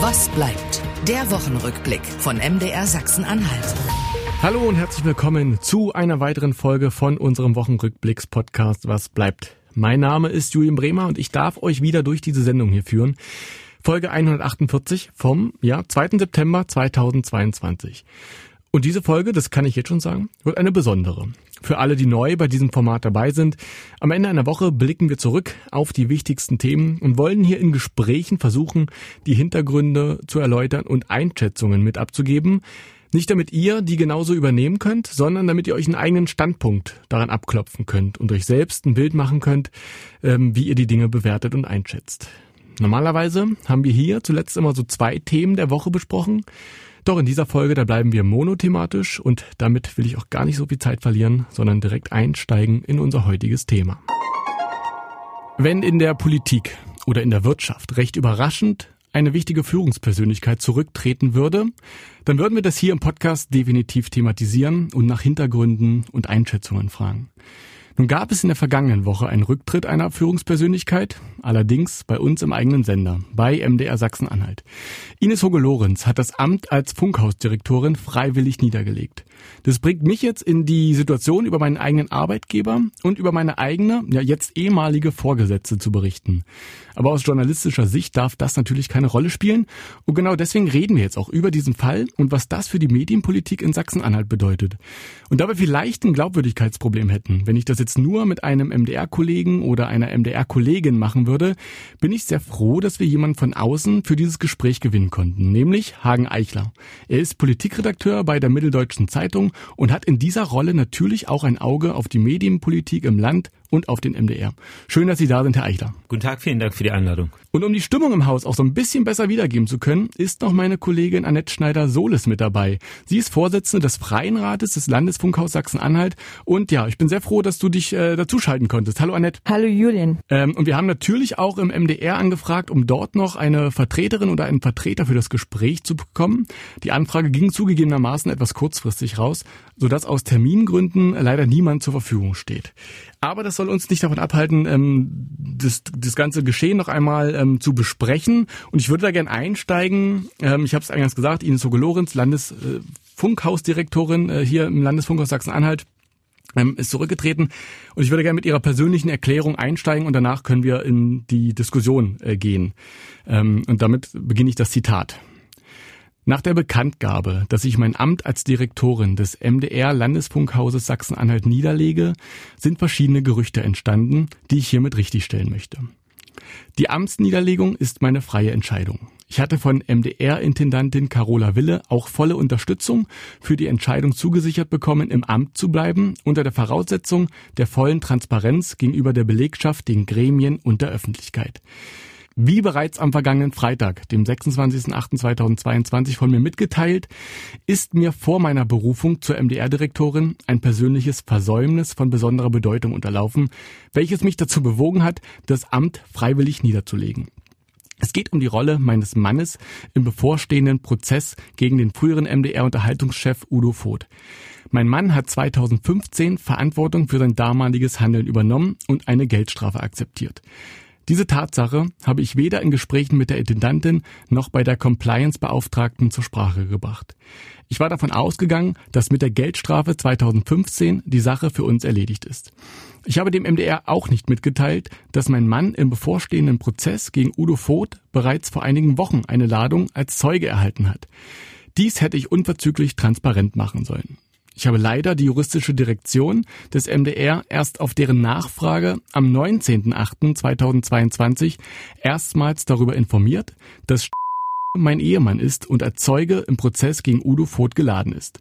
Was bleibt? Der Wochenrückblick von MDR Sachsen-Anhalt. Hallo und herzlich willkommen zu einer weiteren Folge von unserem Wochenrückblicks-Podcast Was bleibt? Mein Name ist Julian Bremer und ich darf euch wieder durch diese Sendung hier führen. Folge 148 vom ja, 2. September 2022. Und diese Folge, das kann ich jetzt schon sagen, wird eine besondere. Für alle, die neu bei diesem Format dabei sind, am Ende einer Woche blicken wir zurück auf die wichtigsten Themen und wollen hier in Gesprächen versuchen, die Hintergründe zu erläutern und Einschätzungen mit abzugeben. Nicht damit ihr die genauso übernehmen könnt, sondern damit ihr euch einen eigenen Standpunkt daran abklopfen könnt und euch selbst ein Bild machen könnt, ähm, wie ihr die Dinge bewertet und einschätzt. Normalerweise haben wir hier zuletzt immer so zwei Themen der Woche besprochen. Doch in dieser Folge, da bleiben wir monothematisch und damit will ich auch gar nicht so viel Zeit verlieren, sondern direkt einsteigen in unser heutiges Thema. Wenn in der Politik oder in der Wirtschaft recht überraschend eine wichtige Führungspersönlichkeit zurücktreten würde, dann würden wir das hier im Podcast definitiv thematisieren und nach Hintergründen und Einschätzungen fragen. Nun gab es in der vergangenen Woche einen Rücktritt einer Führungspersönlichkeit, allerdings bei uns im eigenen Sender, bei MDR Sachsen-Anhalt. Ines Hoge-Lorenz hat das Amt als Funkhausdirektorin freiwillig niedergelegt. Das bringt mich jetzt in die Situation, über meinen eigenen Arbeitgeber und über meine eigene, ja jetzt ehemalige Vorgesetzte zu berichten. Aber aus journalistischer Sicht darf das natürlich keine Rolle spielen. Und genau deswegen reden wir jetzt auch über diesen Fall und was das für die Medienpolitik in Sachsen-Anhalt bedeutet. Und da wir vielleicht ein Glaubwürdigkeitsproblem hätten, wenn ich das jetzt nur mit einem MDR-Kollegen oder einer MDR-Kollegin machen würde, bin ich sehr froh, dass wir jemanden von außen für dieses Gespräch gewinnen konnten, nämlich Hagen Eichler. Er ist Politikredakteur bei der Mitteldeutschen Zeitung und hat in dieser Rolle natürlich auch ein Auge auf die Medienpolitik im Land und auf den MDR. Schön, dass Sie da sind, Herr Eichler. Guten Tag, vielen Dank für die Einladung. Und um die Stimmung im Haus auch so ein bisschen besser wiedergeben zu können, ist noch meine Kollegin Annette Schneider-Soles mit dabei. Sie ist Vorsitzende des Freien Rates des Landesfunkhaus Sachsen-Anhalt. Und ja, ich bin sehr froh, dass du dich äh, dazuschalten konntest. Hallo Annette. Hallo Julian. Ähm, und wir haben natürlich auch im MDR angefragt, um dort noch eine Vertreterin oder einen Vertreter für das Gespräch zu bekommen. Die Anfrage ging zugegebenermaßen etwas kurzfristig raus, sodass aus Termingründen leider niemand zur Verfügung steht. Aber das soll uns nicht davon abhalten, ähm, das, das ganze Geschehen noch einmal ähm, zu besprechen. Und ich würde da gerne einsteigen. Ähm, ich habe es eingangs gesagt, Ines Hoge-Lorenz, Landesfunkhausdirektorin äh, hier im Landesfunkhaus Sachsen-Anhalt ähm, ist zurückgetreten und ich würde gerne mit Ihrer persönlichen Erklärung einsteigen und danach können wir in die Diskussion äh, gehen. Ähm, und damit beginne ich das Zitat. Nach der Bekanntgabe, dass ich mein Amt als Direktorin des MDR Landesfunkhauses Sachsen-Anhalt niederlege, sind verschiedene Gerüchte entstanden, die ich hiermit richtigstellen möchte. Die Amtsniederlegung ist meine freie Entscheidung. Ich hatte von MDR-Intendantin Carola Wille auch volle Unterstützung für die Entscheidung zugesichert bekommen, im Amt zu bleiben, unter der Voraussetzung der vollen Transparenz gegenüber der Belegschaft, den Gremien und der Öffentlichkeit. Wie bereits am vergangenen Freitag, dem 26.08.2022 von mir mitgeteilt, ist mir vor meiner Berufung zur MDR-Direktorin ein persönliches Versäumnis von besonderer Bedeutung unterlaufen, welches mich dazu bewogen hat, das Amt freiwillig niederzulegen. Es geht um die Rolle meines Mannes im bevorstehenden Prozess gegen den früheren MDR-Unterhaltungschef Udo Voth. Mein Mann hat 2015 Verantwortung für sein damaliges Handeln übernommen und eine Geldstrafe akzeptiert. Diese Tatsache habe ich weder in Gesprächen mit der Intendantin noch bei der Compliance-Beauftragten zur Sprache gebracht. Ich war davon ausgegangen, dass mit der Geldstrafe 2015 die Sache für uns erledigt ist. Ich habe dem MDR auch nicht mitgeteilt, dass mein Mann im bevorstehenden Prozess gegen Udo Voth bereits vor einigen Wochen eine Ladung als Zeuge erhalten hat. Dies hätte ich unverzüglich transparent machen sollen. Ich habe leider die juristische Direktion des MDR erst auf deren Nachfrage am 19.08.2022 erstmals darüber informiert, dass mein Ehemann ist und als Zeuge im Prozess gegen Udo Voth geladen ist.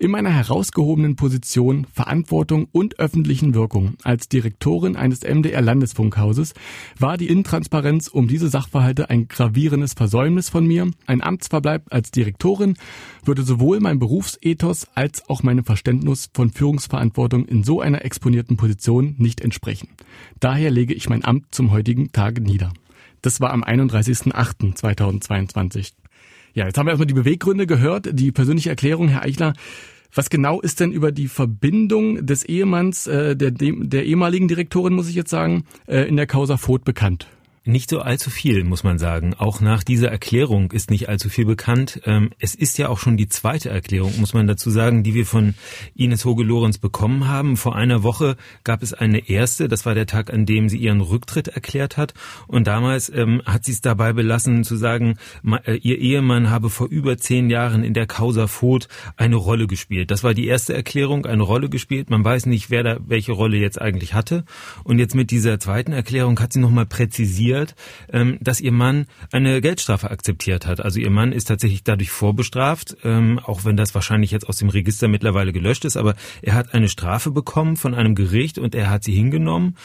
In meiner herausgehobenen Position, Verantwortung und öffentlichen Wirkung als Direktorin eines MDR Landesfunkhauses war die Intransparenz um diese Sachverhalte ein gravierendes Versäumnis von mir. Ein Amtsverbleib als Direktorin würde sowohl mein Berufsethos als auch meinem Verständnis von Führungsverantwortung in so einer exponierten Position nicht entsprechen. Daher lege ich mein Amt zum heutigen Tage nieder. Das war am 31.08.2022. Ja, jetzt haben wir erstmal die Beweggründe gehört, die persönliche Erklärung, Herr Eichler. Was genau ist denn über die Verbindung des Ehemanns, äh, der, der ehemaligen Direktorin, muss ich jetzt sagen, äh, in der Causa Voth bekannt? Nicht so allzu viel, muss man sagen. Auch nach dieser Erklärung ist nicht allzu viel bekannt. Ähm, es ist ja auch schon die zweite Erklärung, muss man dazu sagen, die wir von Ines Hoge-Lorenz bekommen haben. Vor einer Woche gab es eine erste, das war der Tag, an dem sie ihren Rücktritt erklärt hat. Und damals ähm, hat sie es dabei belassen zu sagen, äh, ihr Ehemann habe vor über zehn Jahren in der Causa Voth eine Rolle gespielt. Das war die erste Erklärung, eine Rolle gespielt. Man weiß nicht, wer da welche Rolle jetzt eigentlich hatte. Und jetzt mit dieser zweiten Erklärung hat sie nochmal präzisiert, passiert, ähm, dass ihr Mann eine Geldstrafe akzeptiert hat. Also ihr Mann ist tatsächlich dadurch vorbestraft, ähm, auch wenn das wahrscheinlich jetzt aus dem Register mittlerweile gelöscht ist, aber er hat eine Strafe bekommen von einem Gericht und er hat sie hingenommen.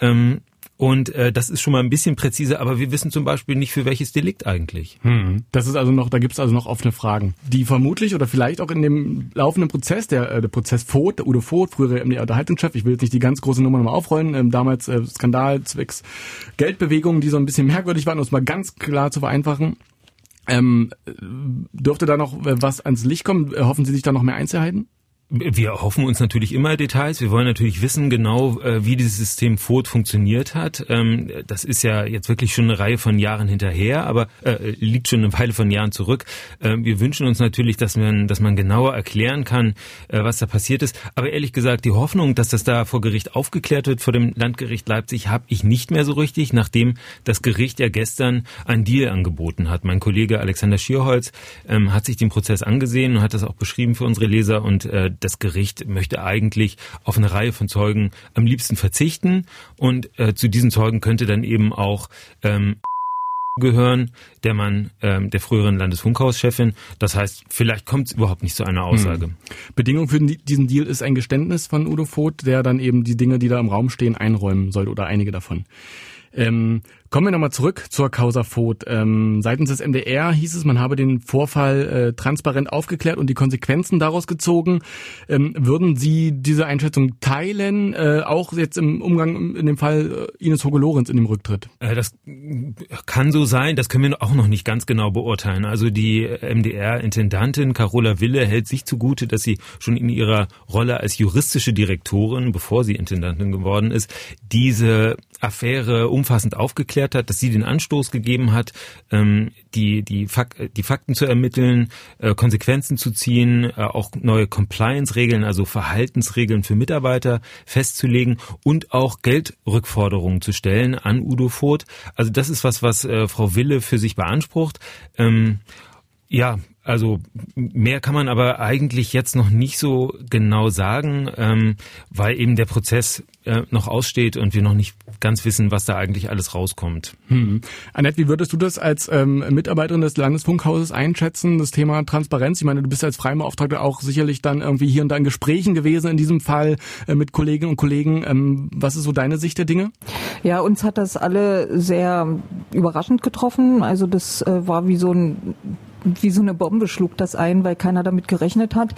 Ähm, und äh, das ist schon mal ein bisschen präziser, aber wir wissen zum Beispiel nicht, für welches Delikt eigentlich. Hm. Das ist also noch, da gibt es also noch offene Fragen, die vermutlich oder vielleicht auch in dem laufenden Prozess, der, äh, der Prozess Voth, der Udo Voth, frühere MDR-Unterhaltungschef, ich will jetzt nicht die ganz große Nummer nochmal aufrollen, ähm, damals äh, Skandal zwecks Geldbewegungen, die so ein bisschen merkwürdig waren, um es mal ganz klar zu vereinfachen. Ähm, dürfte da noch äh, was ans Licht kommen? Hoffen Sie sich da noch mehr Einzelheiten? Wir hoffen uns natürlich immer Details. Wir wollen natürlich wissen genau, äh, wie dieses System FOD funktioniert hat. Ähm, das ist ja jetzt wirklich schon eine Reihe von Jahren hinterher, aber äh, liegt schon eine Weile von Jahren zurück. Ähm, wir wünschen uns natürlich, dass man, dass man genauer erklären kann, äh, was da passiert ist. Aber ehrlich gesagt, die Hoffnung, dass das da vor Gericht aufgeklärt wird, vor dem Landgericht Leipzig, habe ich nicht mehr so richtig, nachdem das Gericht ja gestern ein Deal angeboten hat. Mein Kollege Alexander Schierholz ähm, hat sich den Prozess angesehen und hat das auch beschrieben für unsere Leser und das Gericht möchte eigentlich auf eine Reihe von Zeugen am liebsten verzichten und äh, zu diesen Zeugen könnte dann eben auch ähm, gehören, der Mann ähm, der früheren Landesfunkhauschefin. Das heißt, vielleicht kommt es überhaupt nicht zu einer Aussage. Hm. Bedingung für diesen Deal ist ein Geständnis von Udo Voth, der dann eben die Dinge, die da im Raum stehen, einräumen soll oder einige davon. Ähm, kommen wir nochmal zurück zur Causa Voth. Ähm, seitens des MDR hieß es, man habe den Vorfall äh, transparent aufgeklärt und die Konsequenzen daraus gezogen. Ähm, würden Sie diese Einschätzung teilen, äh, auch jetzt im Umgang in dem Fall äh, Ines Hoge-Lorenz in dem Rücktritt? Äh, das kann so sein, das können wir auch noch nicht ganz genau beurteilen. Also die MDR-Intendantin Carola Wille hält sich zugute, dass sie schon in ihrer Rolle als juristische Direktorin, bevor sie Intendantin geworden ist, diese Affäre umfassend aufgeklärt hat, dass sie den Anstoß gegeben hat, ähm, die, die, Fak die Fakten zu ermitteln, äh, Konsequenzen zu ziehen, äh, auch neue Compliance-Regeln, also Verhaltensregeln für Mitarbeiter festzulegen und auch Geldrückforderungen zu stellen an Udo Voth. Also das ist was, was äh, Frau Wille für sich beansprucht. Ähm, ja, also mehr kann man aber eigentlich jetzt noch nicht so genau sagen, ähm, weil eben der Prozess äh, noch aussteht und wir noch nicht ganz wissen, was da eigentlich alles rauskommt. Hm. Annette, wie würdest du das als ähm, Mitarbeiterin des Landesfunkhauses einschätzen, das Thema Transparenz? Ich meine, du bist als Freibeauftragte auch sicherlich dann irgendwie hier und da in Gesprächen gewesen, in diesem Fall äh, mit Kolleginnen und Kollegen. Ähm, was ist so deine Sicht der Dinge? Ja, uns hat das alle sehr überraschend getroffen. Also das äh, war wie so ein wie so eine Bombe schlug das ein, weil keiner damit gerechnet hat.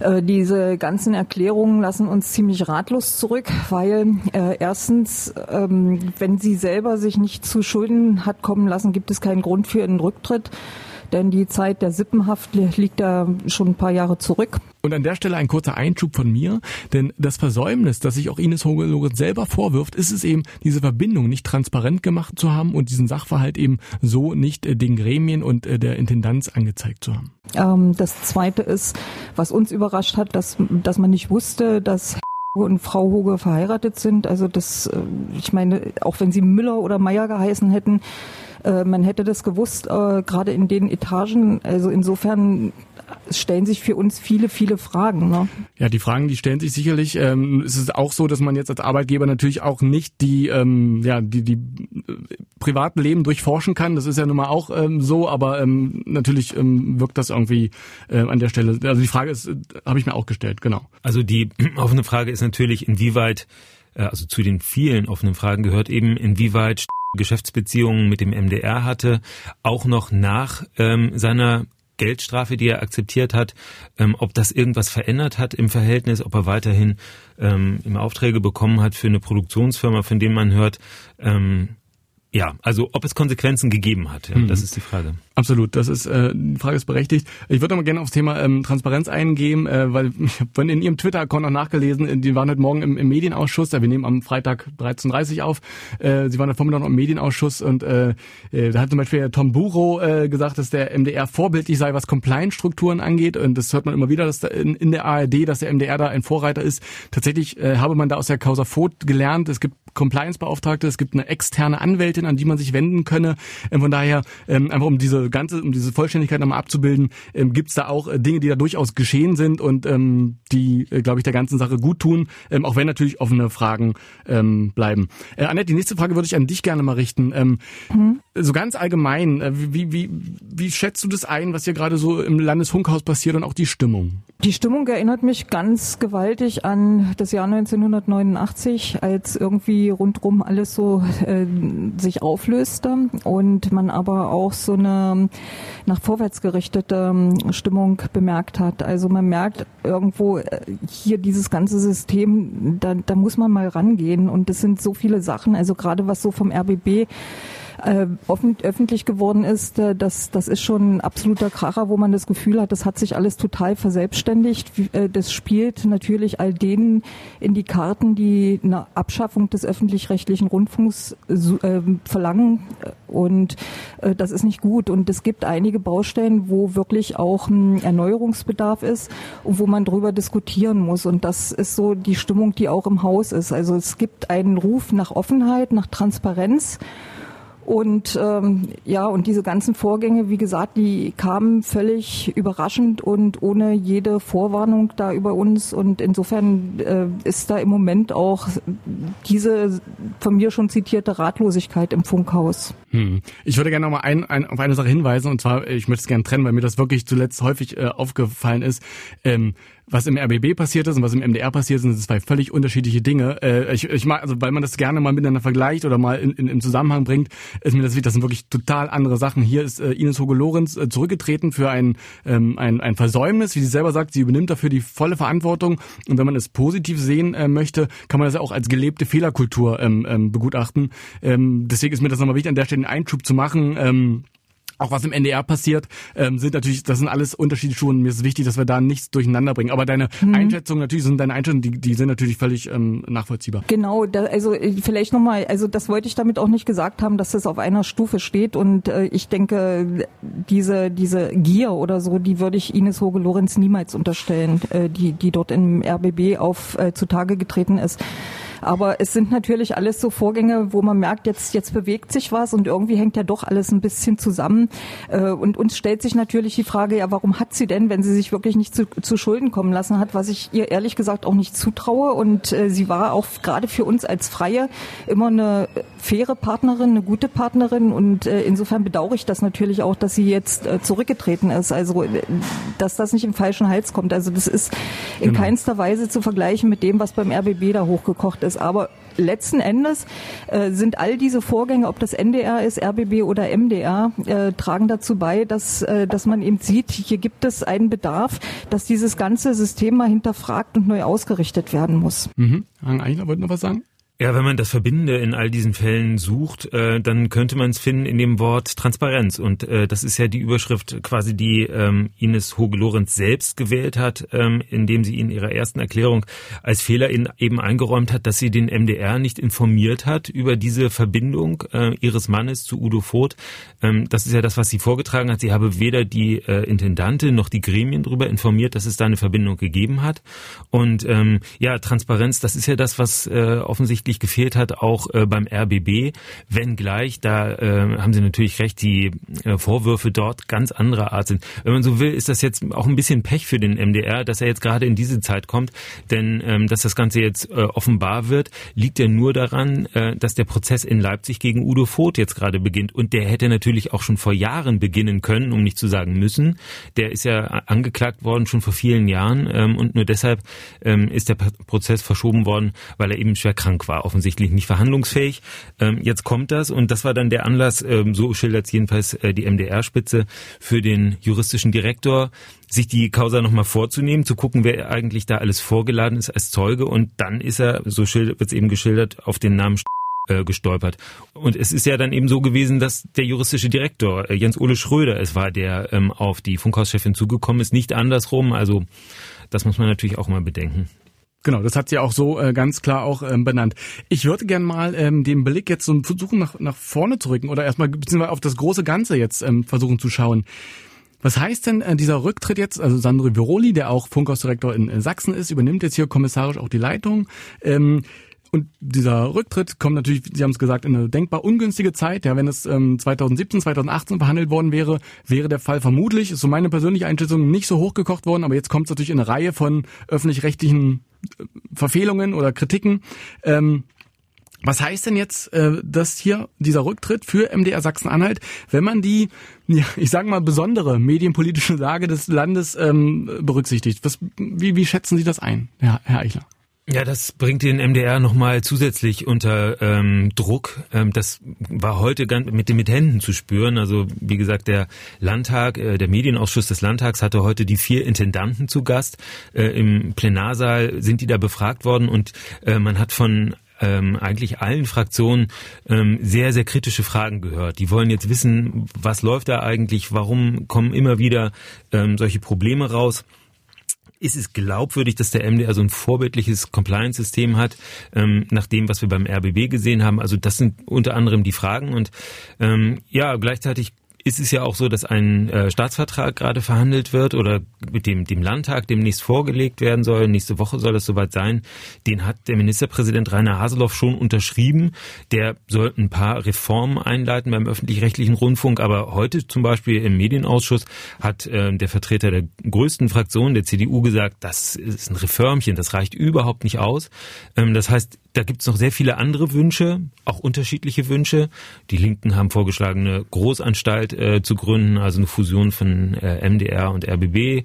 Äh, diese ganzen Erklärungen lassen uns ziemlich ratlos zurück, weil äh, erstens, ähm, wenn sie selber sich nicht zu Schulden hat kommen lassen, gibt es keinen Grund für einen Rücktritt denn die Zeit der Sippenhaft liegt da schon ein paar Jahre zurück. Und an der Stelle ein kurzer Einschub von mir, denn das Versäumnis, das sich auch Ines Hogeloret selber vorwirft, ist es eben, diese Verbindung nicht transparent gemacht zu haben und diesen Sachverhalt eben so nicht äh, den Gremien und äh, der Intendanz angezeigt zu haben. Ähm, das Zweite ist, was uns überrascht hat, dass, dass man nicht wusste, dass und Frau Hoge verheiratet sind. Also das, äh, ich meine, auch wenn sie Müller oder Meier geheißen hätten, äh, man hätte das gewusst, äh, gerade in den Etagen. Also insofern stellen sich für uns viele, viele Fragen. Ne? Ja, die Fragen, die stellen sich sicherlich. Ähm, es ist auch so, dass man jetzt als Arbeitgeber natürlich auch nicht die, ähm, ja, die, die äh, privaten Leben durchforschen kann. Das ist ja nun mal auch ähm, so, aber ähm, natürlich ähm, wirkt das irgendwie äh, an der Stelle. Also die Frage ist, äh, habe ich mir auch gestellt, genau. Also die offene Frage ist natürlich, inwieweit, äh, also zu den vielen offenen Fragen gehört eben, inwieweit Geschäftsbeziehungen mit dem MDR hatte, auch noch nach ähm, seiner Geldstrafe, die er akzeptiert hat, ähm, ob das irgendwas verändert hat im Verhältnis, ob er weiterhin ähm, im Aufträge bekommen hat für eine Produktionsfirma, von dem man hört, ähm, Ja, also ob es Konsequenzen gegeben hat, ja, mhm. das ist die Frage. Absolut, das ist äh, die Frage ist berechtigt. Ich würde aber gerne aufs Thema ähm, Transparenz eingehen, äh, weil ich habe in Ihrem Twitter-Account auch nachgelesen, äh, die waren heute Morgen im, im Medienausschuss, ja, wir nehmen am Freitag 13.30 auf, äh, Sie waren heute Vormittag noch im Medienausschuss und äh, äh, da hat zum Beispiel Tom Buro äh, gesagt, dass der MDR vorbildlich sei, was Compliance-Strukturen angeht und das hört man immer wieder dass da in, in der ARD, dass der MDR da ein Vorreiter ist. Tatsächlich äh, habe man da aus der Causa Vogt gelernt, es gibt Compliance-Beauftragte, es gibt eine externe Anwältin, an die man sich wenden könne. Ähm, von daher, ähm, einfach um diese ganze, um diese Vollständigkeit nochmal abzubilden, ähm, gibt es da auch äh, Dinge, die da durchaus geschehen sind und die, äh, glaube ich, der ganzen Sache gut tun, auch wenn natürlich offene Fragen bleiben. Äh, Annette, die nächste Frage würde ich an dich gerne mal richten. Mhm. So ganz allgemein, wie, wie, wie schätzt du das ein, was hier gerade so im Landesfunkhaus passiert und auch die Stimmung? Die Stimmung erinnert mich ganz gewaltig an das Jahr 1989, als irgendwie rundrum alles so äh, sich auflöste und man aber auch so eine nach vorwärts gerichtete Stimmung bemerkt hat. Also man merkt irgendwo äh, hier dieses ganze System, da, da muss man mal rangehen und es sind so viele Sachen, also gerade was so vom RBB äh, offen, öffentlich geworden ist, äh, das, das ist schon ein absoluter Kracher, wo man das Gefühl hat, das hat sich alles total verselbstständigt. Äh, das spielt natürlich all denen in die Karten, die eine Abschaffung des öffentlich-rechtlichen Rundfunks äh, verlangen. Und äh, das ist nicht gut. Und es gibt einige Baustellen, wo wirklich auch ein Erneuerungsbedarf ist und wo man drüber diskutieren muss. Und das ist so die Stimmung, die auch im Haus ist. Also es gibt einen Ruf nach Offenheit, nach Transparenz. Und ähm, ja, und diese ganzen Vorgänge, wie gesagt, die kamen völlig überraschend und ohne jede Vorwarnung da über uns. Und insofern äh, ist da im Moment auch diese von mir schon zitierte Ratlosigkeit im Funkhaus. Hm. Ich würde gerne noch mal ein, ein, auf eine Sache hinweisen, und zwar, ich möchte es gerne trennen, weil mir das wirklich zuletzt häufig äh, aufgefallen ist. Ähm, was im RBB passiert ist und was im MDR passiert ist, sind zwei völlig unterschiedliche Dinge. Äh, ich, ich mag, also weil man das gerne mal miteinander vergleicht oder mal in, in, im Zusammenhang bringt, ist mir das wichtig. Das sind wirklich total andere Sachen. Hier ist äh, Ines Hoge-Lorenz äh, zurückgetreten für ein, ähm, ein, ein Versäumnis, wie sie selber sagt. Sie übernimmt dafür die volle Verantwortung. Und wenn man es positiv sehen äh, möchte, kann man das ja auch als gelebte Fehlerkultur ähm, ähm, begutachten. Ähm, deswegen ist mir das nochmal wichtig, an der Stelle einen Einschub zu machen. Ähm, auch was im NDR passiert, ähm, sind natürlich, das sind alles unterschiedliche Schuhe und mir ist wichtig, dass wir da nichts durcheinander bringen. Aber deine mhm. Einschätzungen natürlich sind deine Einschätzungen, die, die sind natürlich völlig ähm, nachvollziehbar. Genau, da, also äh, vielleicht nochmal, also das wollte ich damit auch nicht gesagt haben, dass das auf einer Stufe steht und äh, ich denke, diese, diese Gier oder so, die würde ich Ines Hoge-Lorenz niemals unterstellen, äh, die, die dort im RBB auf äh, zutage getreten ist. Aber es sind natürlich alles so Vorgänge, wo man merkt, jetzt, jetzt bewegt sich was und irgendwie hängt ja doch alles ein bisschen zusammen. Äh, und uns stellt sich natürlich die Frage, ja, warum hat sie denn, wenn sie sich wirklich nicht zu, zu Schulden kommen lassen hat, was ich ihr ehrlich gesagt auch nicht zutraue. Und äh, sie war auch gerade für uns als Freie immer eine faire Partnerin, eine gute Partnerin. Und äh, insofern bedauere ich das natürlich auch, dass sie jetzt zurückgetreten ist. Also, dass das nicht im falschen Hals kommt. Also, das ist in genau. keinster Weise zu vergleichen mit dem, was beim RBB da hochgekocht ist ist. Aber letzten Endes äh, sind all diese Vorgänge, ob das NDR ist, RBB oder MDR, äh, tragen dazu bei, dass, äh, dass man eben sieht, hier gibt es einen Bedarf, dass dieses ganze System mal hinterfragt und neu ausgerichtet werden muss. Mhm. Angela wollte noch was sagen? Ja, wenn man das Verbindende in all diesen Fällen sucht, äh, dann könnte man es finden in dem Wort Transparenz. Und äh, das ist ja die Überschrift quasi, die ähm, Ines Hoge-Lorenz selbst gewählt hat, ähm, indem sie in ihrer ersten Erklärung als Fehler in, eben eingeräumt hat, dass sie den MDR nicht informiert hat über diese Verbindung äh, ihres Mannes zu Udo Voth. Ähm, das ist ja das, was sie vorgetragen hat. Sie habe weder die äh, Intendantin noch die Gremien darüber informiert, dass es da eine Verbindung gegeben hat. Und ähm, ja, Transparenz, das ist ja das, was äh, offensichtlich offensichtlich gefehlt hat, auch äh, beim RBB, wenngleich, da äh, haben Sie natürlich recht, die äh, Vorwürfe dort ganz anderer Art sind. Wenn man so will, ist das jetzt auch ein bisschen Pech für den MDR, dass er jetzt gerade in diese Zeit kommt, denn ähm, dass das Ganze jetzt äh, offenbar wird, liegt ja nur daran, äh, dass der Prozess in Leipzig gegen Udo Voth jetzt gerade beginnt und der hätte natürlich auch schon vor Jahren beginnen können, um nicht zu sagen müssen. Der ist ja angeklagt worden schon vor vielen Jahren ähm, und nur deshalb ähm, ist der Prozess verschoben worden, weil er eben schwer krank war war offensichtlich nicht verhandlungsfähig. Ähm, jetzt kommt das und das war dann der Anlass, ähm, so schildert es jedenfalls äh, die MDR-Spitze, für den juristischen Direktor, sich die Causa nochmal vorzunehmen, zu gucken, wer eigentlich da alles vorgeladen ist als Zeuge und dann ist er, so wird es eben geschildert, auf den Namen äh, gestolpert. Und es ist ja dann eben so gewesen, dass der juristische Direktor äh, Jens-Ole Schröder es war, der ähm, auf die Funkhauschefin zugekommen ist, nicht andersrum. Also das muss man natürlich auch mal bedenken. Genau, das hat sie auch so äh, ganz klar auch ähm, benannt. Ich würde gern mal ähm, den Blick jetzt so versuchen nach, nach vorne zu rücken oder erstmal beziehungsweise auf das große Ganze jetzt ähm, versuchen zu schauen. Was heißt denn äh, dieser Rücktritt jetzt? Also Sandro Viroli, der auch Funkhausdirektor in, in Sachsen ist, übernimmt jetzt hier kommissarisch auch die Leitung. Ähm, und dieser Rücktritt kommt natürlich, Sie haben es gesagt, in eine denkbar ungünstige Zeit. Ja, wenn es ähm, 2017, 2018 verhandelt worden wäre, wäre der Fall vermutlich, ist so meine persönliche Einschätzung, nicht so hochgekocht worden. Aber jetzt kommt es natürlich in eine Reihe von öffentlich-rechtlichen äh, Verfehlungen oder Kritiken. Ähm, was heißt denn jetzt, äh, dass hier dieser Rücktritt für MDR Sachsen-Anhalt, wenn man die, ja, ich sage mal, besondere medienpolitische Lage des Landes ähm, berücksichtigt? Was, wie, wie schätzen Sie das ein, Herr, Herr Eichler? Ja, das bringt den MDR nochmal zusätzlich unter ähm, Druck. Ähm, das war heute ganz mit, mit Händen zu spüren. Also wie gesagt, der Landtag, äh, der Medienausschuss des Landtags hatte heute die vier Intendanten zu Gast. Äh, Im Plenarsaal sind die da befragt worden und äh, man hat von ähm, eigentlich allen Fraktionen ähm, sehr, sehr kritische Fragen gehört. Die wollen jetzt wissen, was läuft da eigentlich, warum kommen immer wieder ähm, solche Probleme raus ist es glaubwürdig, dass der MDR so ein vorbildliches Compliance-System hat, ähm, nach dem, was wir beim RBB gesehen haben? Also das sind unter anderem die Fragen und ähm, ja, gleichzeitig ist es ja auch so, dass ein äh, Staatsvertrag gerade verhandelt wird oder mit dem, dem Landtag demnächst vorgelegt werden soll. Nächste Woche soll es soweit sein. Den hat der Ministerpräsident Rainer Haseloff schon unterschrieben. Der soll ein paar Reformen einleiten beim öffentlich-rechtlichen Rundfunk. Aber heute zum Beispiel im Medienausschuss hat äh, der Vertreter der größten Fraktion, der CDU, gesagt, das ist ein Reformchen, das reicht überhaupt nicht aus. Ähm, das heißt, da gibt es noch sehr viele andere Wünsche, auch unterschiedliche Wünsche. Die Linken haben vorgeschlagen, eine Großanstalt äh, zu gründen, also eine Fusion von äh, MDR und RBB,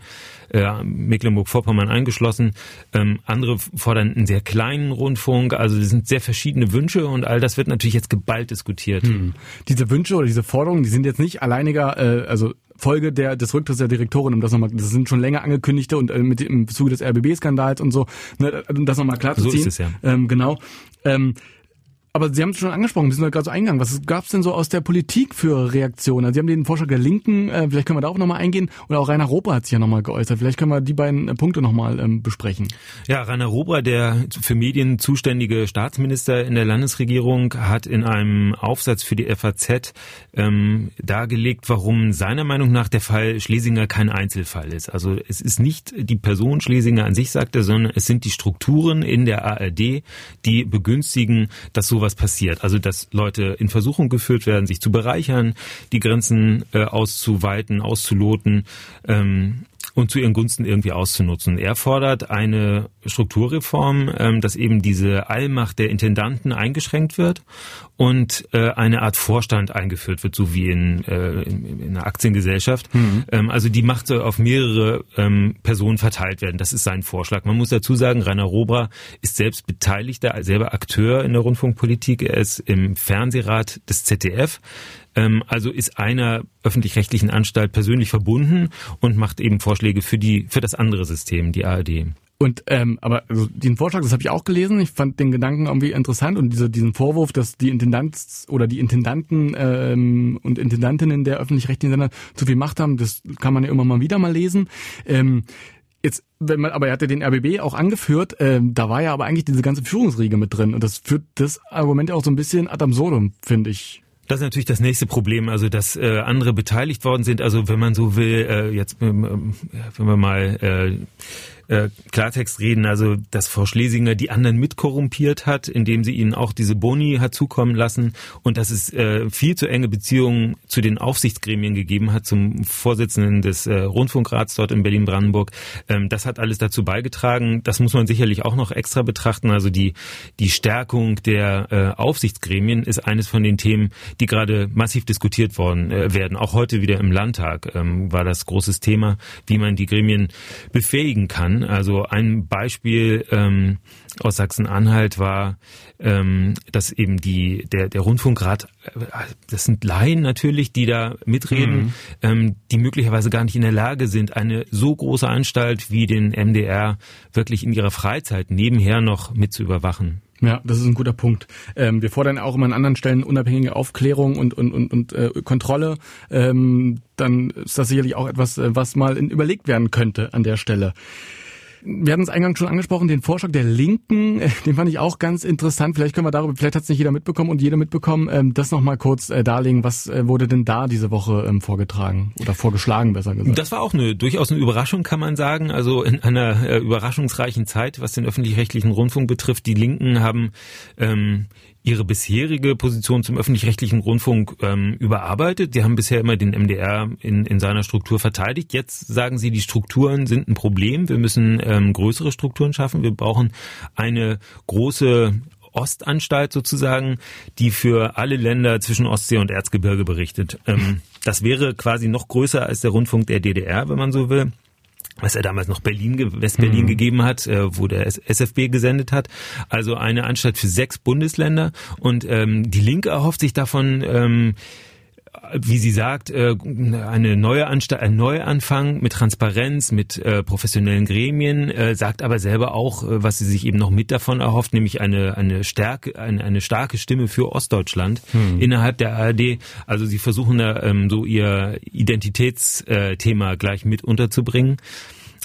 äh, Mecklenburg-Vorpommern eingeschlossen. Ähm, andere fordern einen sehr kleinen Rundfunk. Also es sind sehr verschiedene Wünsche und all das wird natürlich jetzt geballt diskutiert. Hm. Diese Wünsche oder diese Forderungen, die sind jetzt nicht alleiniger, äh, also Folge der, des Rücktritts der Direktorin, um das nochmal, das sind schon länger angekündigte und äh, mit im Zuge des RBB-Skandals und so, ne, um das nochmal klar zu ziehen. So ist es ja. Ähm, genau. Ähm, aber Sie haben es schon angesprochen, wir sind gerade so eingegangen. Was gab es denn so aus der Politik für Reaktionen? Also Sie haben den Vorschlag der Linken, äh, vielleicht können wir da auch nochmal eingehen. Oder auch Rainer Roper hat sich ja nochmal geäußert. Vielleicht können wir die beiden äh, Punkte nochmal ähm, besprechen. Ja, Rainer Roper, der für Medien zuständige Staatsminister in der Landesregierung, hat in einem Aufsatz für die FAZ ähm, dargelegt, warum seiner Meinung nach der Fall Schlesinger kein Einzelfall ist. Also es ist nicht die Person Schlesinger an sich, sagt er, sondern es sind die Strukturen in der ARD, die begünstigen, dass so sowas passiert. Also dass Leute in Versuchung geführt werden, sich zu bereichern, die Grenzen äh, auszuweiten, auszuloten. Ähm, und zu ihren Gunsten irgendwie auszunutzen. Er fordert eine Strukturreform, ähm, dass eben diese Allmacht der Intendanten eingeschränkt wird und äh, eine Art Vorstand eingeführt wird, so wie in, äh, in einer Aktiengesellschaft. Mhm. Ähm, also die Macht soll auf mehrere ähm, Personen verteilt werden. Das ist sein Vorschlag. Man muss dazu sagen, Rainer Robra ist selbst Beteiligter, selber Akteur in der Rundfunkpolitik. Er ist im Fernsehrat des ZDF. Ähm, also ist einer öffentlich-rechtlichen Anstalt persönlich verbunden und macht eben Vorschläge für die für das andere System, die ARD. Und ähm, aber also den Vorschlag, das habe ich auch gelesen. Ich fand den Gedanken irgendwie interessant und diese, diesen Vorwurf, dass die Intendanz oder die Intendanten ähm, und Intendantinnen der öffentlich-rechtlichen Sender zu viel Macht haben, das kann man ja immer mal wieder mal lesen. Ähm, Jetzt, wenn man, aber er hat ja den RBB auch angeführt, äh, da war ja aber eigentlich diese ganze Führungsriege mit drin und das führt das Argument auch so ein bisschen ad absurdum, finde ich. Das ist natürlich das nächste Problem, also dass äh, andere beteiligt worden sind. Also wenn man so will, äh, jetzt ähm, wenn wir mal äh, äh, Klartext reden, also dass Frau Schlesinger die anderen mitkorrumpiert hat, indem sie ihnen auch diese Boni hat zukommen lassen und dass es äh, viel zu enge Beziehungen zu den Aufsichtsgremien gegeben hat, zum Vorsitzenden des äh, Rundfunkrats dort in Berlin-Brandenburg. Ähm, das hat alles dazu beigetragen. Das muss man sicherlich auch noch extra betrachten. Also die, die Stärkung der äh, Aufsichtsgremien ist eines von den Themen, die gerade massiv diskutiert worden äh, werden. Auch heute wieder im Landtag ähm, war das großes Thema, wie man die Gremien befähigen kann, also ein Beispiel ähm, aus Sachsen-Anhalt war, ähm, dass eben die der der Rundfunkrat, äh, das sind Laien natürlich, die da mitreden, mhm. ähm, die möglicherweise gar nicht in der Lage sind, eine so große Anstalt wie den MDR wirklich in ihrer Freizeit nebenher noch mit zu überwachen. Ja, das ist ein guter Punkt. Ähm, wir fordern auch immer an anderen Stellen unabhängige Aufklärung und, und, und, und äh, Kontrolle. Ähm, dann ist das sicherlich auch etwas, äh, was mal überlegt werden könnte an der Stelle. Wir hatten es eingangs schon angesprochen, den Vorschlag der Linken, äh, den fand ich auch ganz interessant. Vielleicht können wir darüber, vielleicht hat es nicht jeder mitbekommen und jeder mitbekommen, ähm, das nochmal kurz äh, darlegen. Was äh, wurde denn da diese Woche ähm, vorgetragen oder vorgeschlagen, besser gesagt? Das war auch eine durchaus eine Überraschung, kann man sagen. Also in einer äh, überraschungsreichen Zeit, was den öffentlich-rechtlichen Rundfunk betrifft. Die Linken haben ähm, ihre bisherige Position zum öffentlich-rechtlichen Rundfunk ähm, überarbeitet. Die haben bisher immer den MDR in, in seiner Struktur verteidigt. Jetzt sagen sie, die Strukturen sind ein Problem. Wir müssen ähm, größere Strukturen schaffen. Wir brauchen eine große Ostanstalt sozusagen, die für alle Länder zwischen Ostsee und Erzgebirge berichtet. Ähm, das wäre quasi noch größer als der Rundfunk der DDR, wenn man so will was er damals noch Berlin, Westberlin mhm. gegeben hat, äh, wo der SFB gesendet hat. Also eine Anstalt für sechs Bundesländer. Und ähm, die Linke erhofft sich davon, ähm, wie sie sagt, äh, eine neue Anstalt, ein Neuanfang mit Transparenz, mit äh, professionellen Gremien, äh, sagt aber selber auch, was sie sich eben noch mit davon erhofft, nämlich eine eine Stärke, eine, eine starke Stimme für Ostdeutschland hm. innerhalb der ARD. Also sie versuchen da ähm, so ihr Identitätsthema gleich mit unterzubringen.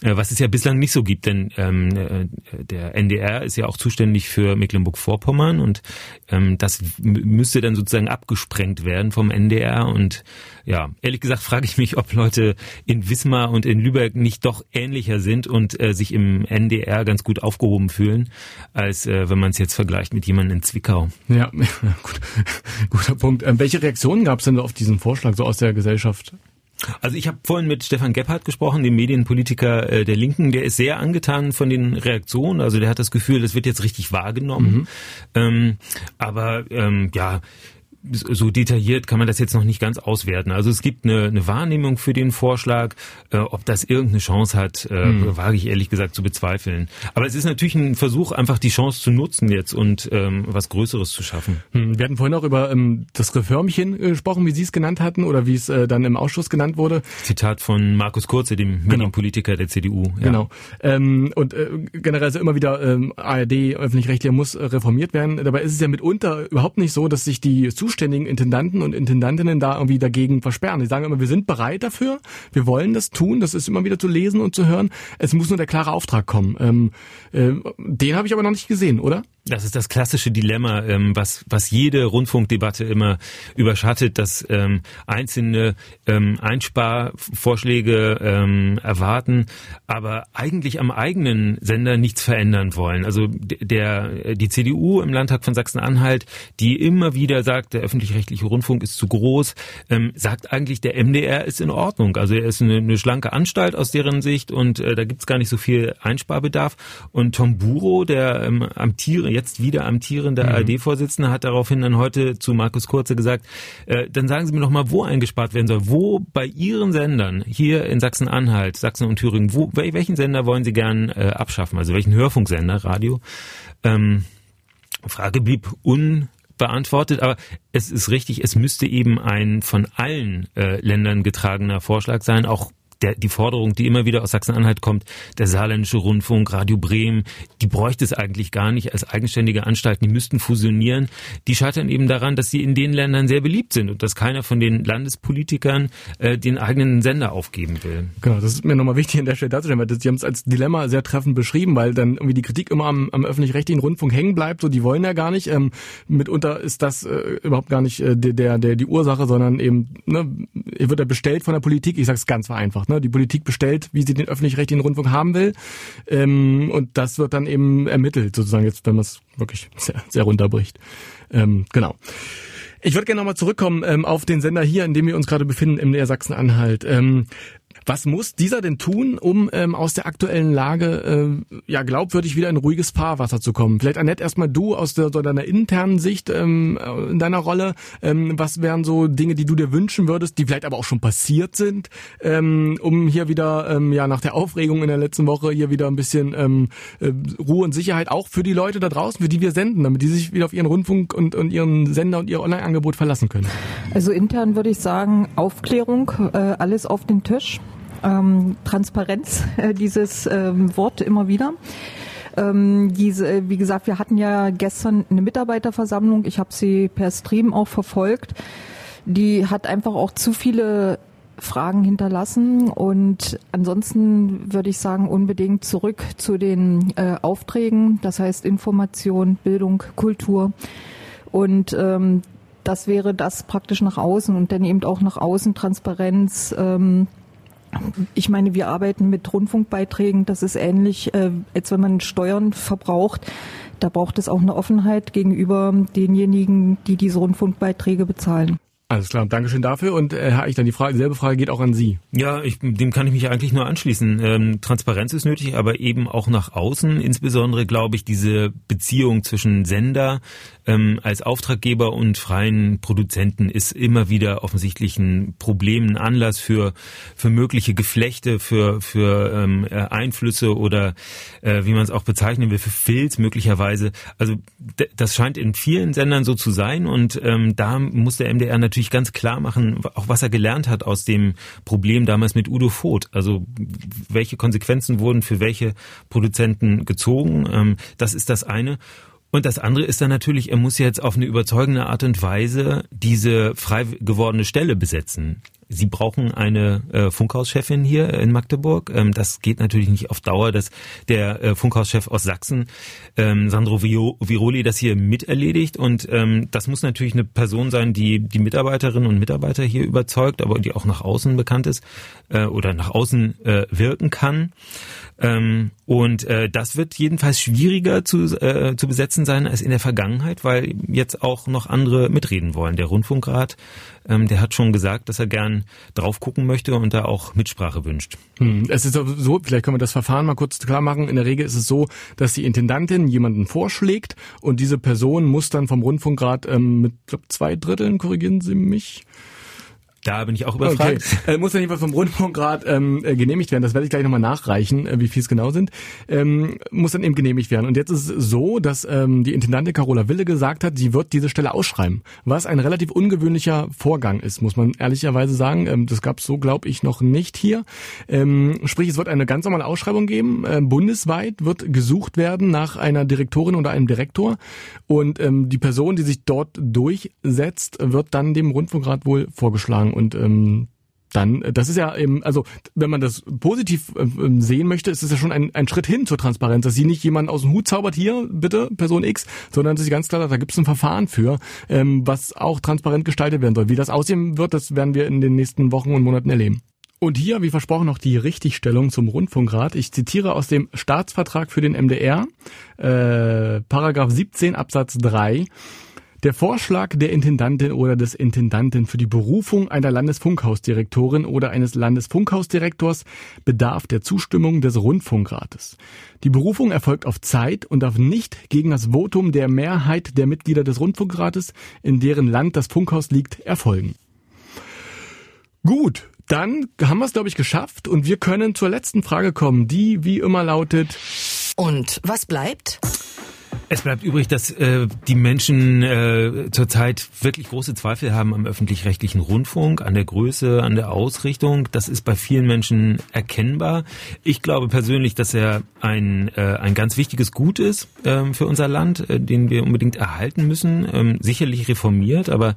Äh, was es ja bislang nicht so gibt, denn ähm, äh, der NDR ist ja auch zuständig für Mecklenburg-Vorpommern und ähm, das müsste dann sozusagen abgesprengt werden vom NDR und ja, ehrlich gesagt frage ich mich, ob Leute in Wismar und in Lübeck nicht doch ähnlicher sind und äh, sich im NDR ganz gut aufgehoben fühlen, als äh, wenn man es jetzt vergleicht mit jemandem in Zwickau. Ja, gut, guter Punkt. Ähm, welche Reaktionen gab es denn auf diesen Vorschlag so aus der Gesellschaft? Also ich habe vorhin mit Stefan Gebhardt gesprochen, dem Medienpolitiker äh, der Linken. Der ist sehr angetan von den Reaktionen. Also der hat das Gefühl, das wird jetzt richtig wahrgenommen. Mhm. Ähm, aber ähm, ja, so detailliert kann man das jetzt noch nicht ganz auswerten. Also es gibt eine, eine Wahrnehmung für den Vorschlag. Äh, ob das irgendeine Chance hat, äh, hm. wage ich ehrlich gesagt zu bezweifeln. Aber es ist natürlich ein Versuch, einfach die Chance zu nutzen jetzt und ähm, was Größeres zu schaffen. Hm. Wir hatten vorhin auch über ähm, das Reformchen äh, gesprochen, wie Sie es genannt hatten oder wie es äh, dann im Ausschuss genannt wurde. Zitat von Markus Kurze, dem genau. Medienpolitiker der CDU. Ja. Genau. Ähm, und äh, generell ist immer wieder ähm, ARD, öffentlich-rechtlicher muss äh, reformiert werden. Dabei ist es ja mitunter überhaupt nicht so, dass sich die zuständigen Intendanten und Intendantinnen da irgendwie dagegen versperren. Die sagen immer, wir sind bereit dafür, wir wollen das tun, das ist immer wieder zu lesen und zu hören. Es muss nur der klare Auftrag kommen. Ähm, äh, den habe ich aber noch nicht gesehen, oder? Das ist das klassische Dilemma, ähm, was, was jede Rundfunkdebatte immer überschattet, dass ähm, einzelne ähm, Einsparvorschläge ähm, erwarten, aber eigentlich am eigenen Sender nichts verändern wollen. Also der, die CDU im Landtag von Sachsen-Anhalt, die immer wieder sagt, der öffentlich-rechtliche Rundfunk ist zu groß, ähm, sagt eigentlich, der MDR ist in Ordnung. Also er ist eine, eine schlanke Anstalt aus deren Sicht und äh, da gibt's gar nicht so viel Einsparbedarf. Und Tom Buro, der ähm, amtierende jetzt wieder amtierender mhm. ARD-Vorsitzende, hat daraufhin dann heute zu Markus Kurze gesagt, äh, dann sagen Sie mir noch mal, wo eingespart werden soll. Wo bei Ihren Sendern hier in Sachsen-Anhalt, Sachsen und Thüringen, wo, welchen Sender wollen Sie gern äh, abschaffen? Also welchen Hörfunksender, Radio? Ähm, Frage blieb unbeantwortet, aber es ist richtig, es müsste eben ein von allen äh, Ländern getragener Vorschlag sein, auch der, die Forderung, die immer wieder aus Sachsen-Anhalt kommt, der saarländische Rundfunk, Radio Bremen, die bräuchte es eigentlich gar nicht als eigenständige Anstalten, die müssten fusionieren. Die scheitern eben daran, dass sie in den Ländern sehr beliebt sind und dass keiner von den Landespolitikern äh, den eigenen Sender aufgeben will. Genau, das ist mir nochmal wichtig an der Stelle darzustellen, weil sie haben es als Dilemma sehr treffend beschrieben, weil dann irgendwie die Kritik immer am, am öffentlich-rechtlichen Rundfunk hängen bleibt, so die wollen ja gar nicht. Ähm, mitunter ist das äh, überhaupt gar nicht äh, der, der, die Ursache, sondern eben, ne, wird er bestellt von der Politik, ich sage es ganz vereinfacht. Ne? Die Politik bestellt, wie sie den öffentlich-rechtlichen Rundfunk haben will. Ähm, und das wird dann eben ermittelt, sozusagen jetzt, wenn man es wirklich sehr, sehr runterbricht. Ähm, genau. Ich würde gerne nochmal zurückkommen ähm, auf den Sender hier, in dem wir uns gerade befinden, im Sachsen-Anhalt. Ähm, was muss dieser denn tun, um ähm, aus der aktuellen Lage äh, ja glaubwürdig wieder in ruhiges Fahrwasser zu kommen? Vielleicht Annette erstmal du aus der, so deiner internen Sicht ähm, in deiner Rolle. Ähm, was wären so Dinge, die du dir wünschen würdest, die vielleicht aber auch schon passiert sind, ähm, um hier wieder ähm, ja nach der Aufregung in der letzten Woche hier wieder ein bisschen ähm, äh, Ruhe und Sicherheit auch für die Leute da draußen, für die wir senden, damit die sich wieder auf ihren Rundfunk und, und ihren Sender und ihr Online-Angebot verlassen können? Also intern würde ich sagen Aufklärung, äh, alles auf den Tisch ähm, Transparenz, äh, dieses ähm, Wort immer wieder. Ähm, diese, wie gesagt, wir hatten ja gestern eine Mitarbeiterversammlung. Ich habe sie per Stream auch verfolgt. Die hat einfach auch zu viele Fragen hinterlassen und ansonsten würde ich sagen unbedingt zurück zu den äh, Aufträgen, das heißt Information, Bildung, Kultur und ähm, das wäre das praktisch nach außen und dann eben auch nach außen Transparenz. Ähm, ich meine, wir arbeiten mit Rundfunkbeiträgen. Das ist ähnlich, äh, als wenn man Steuern verbraucht. Da braucht es auch eine Offenheit gegenüber denjenigen, die diese Rundfunkbeiträge bezahlen. Alles klar, Dankeschön dafür. Und äh, Herr Eichler, die Frage, dieselbe Frage geht auch an Sie. Ja, ich, dem kann ich mich eigentlich nur anschließen. Ähm, Transparenz ist nötig, aber eben auch nach außen. Insbesondere glaube ich, diese Beziehung zwischen Sender ähm, als Auftraggeber und freien Produzenten ist immer wieder offensichtlich ein Problem, ein Anlass für für mögliche Geflechte, für für ähm, äh, Einflüsse oder äh, wie man es auch bezeichnen will, für Filz möglicherweise. Also das scheint in vielen Sendern so zu sein und ähm, da muss der MDR natürlich natürlich ganz klar machen, auch was er gelernt hat aus dem Problem damals mit Udo Voth. Also welche Konsequenzen wurden für welche Produzenten gezogen. Ähm, das ist das eine. Und das andere ist dann natürlich, er muss jetzt auf eine überzeugende Art und Weise diese frei gewordene Stelle besetzen. Sie brauchen eine äh, Funkhauschefin hier in Magdeburg. Ähm, das geht natürlich nicht auf Dauer, dass der äh, Funkhauschef aus Sachsen, ähm, Sandro Viroli, das hier miterledigt. Und ähm, das muss natürlich eine Person sein, die die Mitarbeiterinnen und Mitarbeiter hier überzeugt, aber die auch nach außen bekannt ist äh, oder nach außen äh, wirken kann. Ähm, und äh, das wird jedenfalls schwieriger zu, äh, zu besetzen sein als in der Vergangenheit, weil jetzt auch noch andere mitreden wollen. Der Rundfunkrat, ähm, der hat schon gesagt, dass er gern drauf gucken möchte und da auch Mitsprache wünscht. Hm, es ist so, vielleicht können wir das Verfahren mal kurz klar machen. In der Regel ist es so, dass die Intendantin jemanden vorschlägt und diese Person muss dann vom Rundfunkrat ähm, mit glaub, zwei Dritteln, korrigieren Sie mich, da bin ich auch überfragt. Okay. Äh, muss ja jedenfalls vom Rundfunkrat ähm, äh, genehmigt werden. Das werde ich gleich nochmal nachreichen, äh, wie viel es genau sind. Ähm, muss dann eben genehmigt werden. Und jetzt ist es so, dass ähm, die Intendantin Carola Wille gesagt hat, sie wird diese Stelle ausschreiben. Was ein relativ ungewöhnlicher Vorgang ist, muss man ehrlicherweise sagen. Ähm, das gab es so, glaube ich, noch nicht hier. Ähm, sprich, es wird eine ganz normale Ausschreibung geben. Ähm, bundesweit wird gesucht werden nach einer Direktorin oder einem Direktor. Und ähm, die Person, die sich dort durchsetzt, wird dann dem Rundfunkrat wohl vorgeschlagen. Und ähm, dann, das ist ja eben, also wenn man das positiv äh, sehen möchte, ist es ja schon ein, ein Schritt hin zur Transparenz, dass sie nicht jemanden aus dem Hut zaubert, hier bitte, Person X, sondern dass sie ganz klar sagt, da gibt es ein Verfahren für, ähm, was auch transparent gestaltet werden soll. Wie das aussehen wird, das werden wir in den nächsten Wochen und Monaten erleben. Und hier, wie versprochen, noch die Richtigstellung zum Rundfunkrat. Ich zitiere aus dem Staatsvertrag für den MDR, äh, Paragraph 17 Absatz 3. Der Vorschlag der Intendantin oder des Intendanten für die Berufung einer Landesfunkhausdirektorin oder eines Landesfunkhausdirektors bedarf der Zustimmung des Rundfunkrates. Die Berufung erfolgt auf Zeit und darf nicht gegen das Votum der Mehrheit der Mitglieder des Rundfunkrates, in deren Land das Funkhaus liegt, erfolgen. Gut, dann haben wir es, glaube ich, geschafft und wir können zur letzten Frage kommen, die wie immer lautet. Und was bleibt? Es bleibt übrig, dass äh, die Menschen äh, zurzeit wirklich große Zweifel haben am öffentlich-rechtlichen Rundfunk, an der Größe, an der Ausrichtung. Das ist bei vielen Menschen erkennbar. Ich glaube persönlich, dass er ein, äh, ein ganz wichtiges Gut ist äh, für unser Land, äh, den wir unbedingt erhalten müssen. Ähm, sicherlich reformiert, aber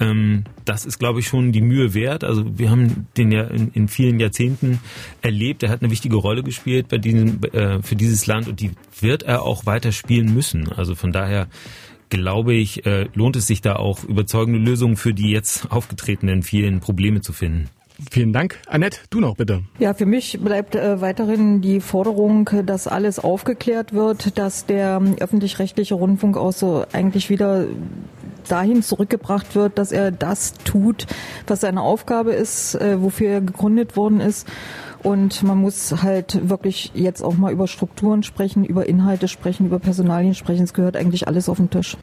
ähm, das ist, glaube ich, schon die Mühe wert. Also wir haben den ja in, in vielen Jahrzehnten erlebt. Er hat eine wichtige Rolle gespielt bei diesem, äh, für dieses Land und die wird er auch weiter spielen müssen. Also von daher glaube ich, äh, lohnt es sich da auch überzeugende Lösungen für die jetzt aufgetretenen vielen Probleme zu finden. Vielen Dank. Annette, du noch bitte. Ja, für mich bleibt äh, weiterhin die Forderung, dass alles aufgeklärt wird, dass der öffentlich-rechtliche Rundfunk auch so eigentlich wieder dahin zurückgebracht wird, dass er das tut, was seine Aufgabe ist, äh, wofür er gegründet worden ist und man muss halt wirklich jetzt auch mal über Strukturen sprechen, über Inhalte sprechen, über Personalien sprechen. Es gehört eigentlich alles auf den Tisch.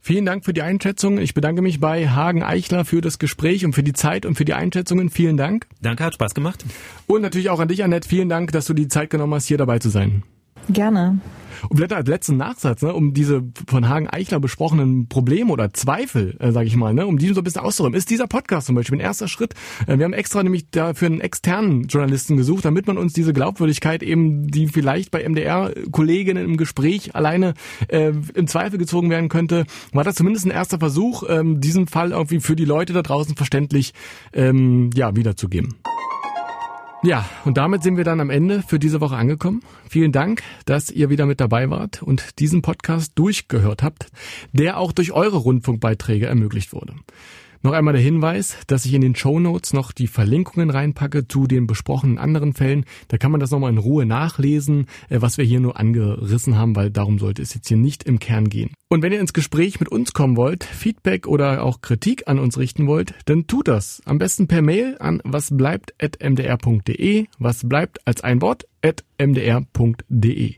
Vielen Dank für die Einschätzung. Ich bedanke mich bei Hagen Eichler für das Gespräch und für die Zeit und für die Einschätzungen. Vielen Dank. Danke, hat Spaß gemacht. Und natürlich auch an dich, Annette. Vielen Dank, dass du die Zeit genommen hast, hier dabei zu sein. Gerne. Und vielleicht als letzten Nachsatz, ne, um diese von Hagen Eichler besprochenen Probleme oder Zweifel, äh, sage ich mal, ne, um die so ein bisschen auszuräumen, ist dieser Podcast zum Beispiel ein erster Schritt. Äh, wir haben extra nämlich dafür einen externen Journalisten gesucht, damit man uns diese Glaubwürdigkeit eben, die vielleicht bei MDR-Kolleginnen im Gespräch alleine äh, im Zweifel gezogen werden könnte, war das zumindest ein erster Versuch, ähm, diesen Fall irgendwie für die Leute da draußen verständlich ähm, ja, wiederzugeben. Ja, und damit sind wir dann am Ende für diese Woche angekommen. Vielen Dank, dass ihr wieder mit dabei wart und diesen Podcast durchgehört habt, der auch durch eure Rundfunkbeiträge ermöglicht wurde. Noch einmal der Hinweis, dass ich in den Show Notes noch die Verlinkungen reinpacke zu den besprochenen anderen Fällen. Da kann man das nochmal in Ruhe nachlesen, äh, was wir hier nur angerissen haben, weil darum sollte es jetzt hier nicht im Kern gehen. Und wenn ihr ins Gespräch mit uns kommen wollt, Feedback oder auch Kritik an uns richten wollt, dann tut das. Am besten per Mail an wasbleibt.mdr.de, was bleibt als ein Wort at mdr.de.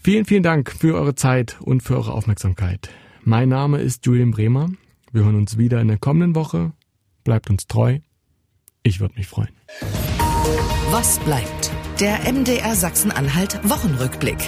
Vielen, vielen Dank für eure Zeit und für eure Aufmerksamkeit. Mein Name ist Julian Bremer. Wir hören uns wieder in der kommenden Woche. Bleibt uns treu. Ich würde mich freuen. Was bleibt? Der MDR Sachsen-Anhalt Wochenrückblick.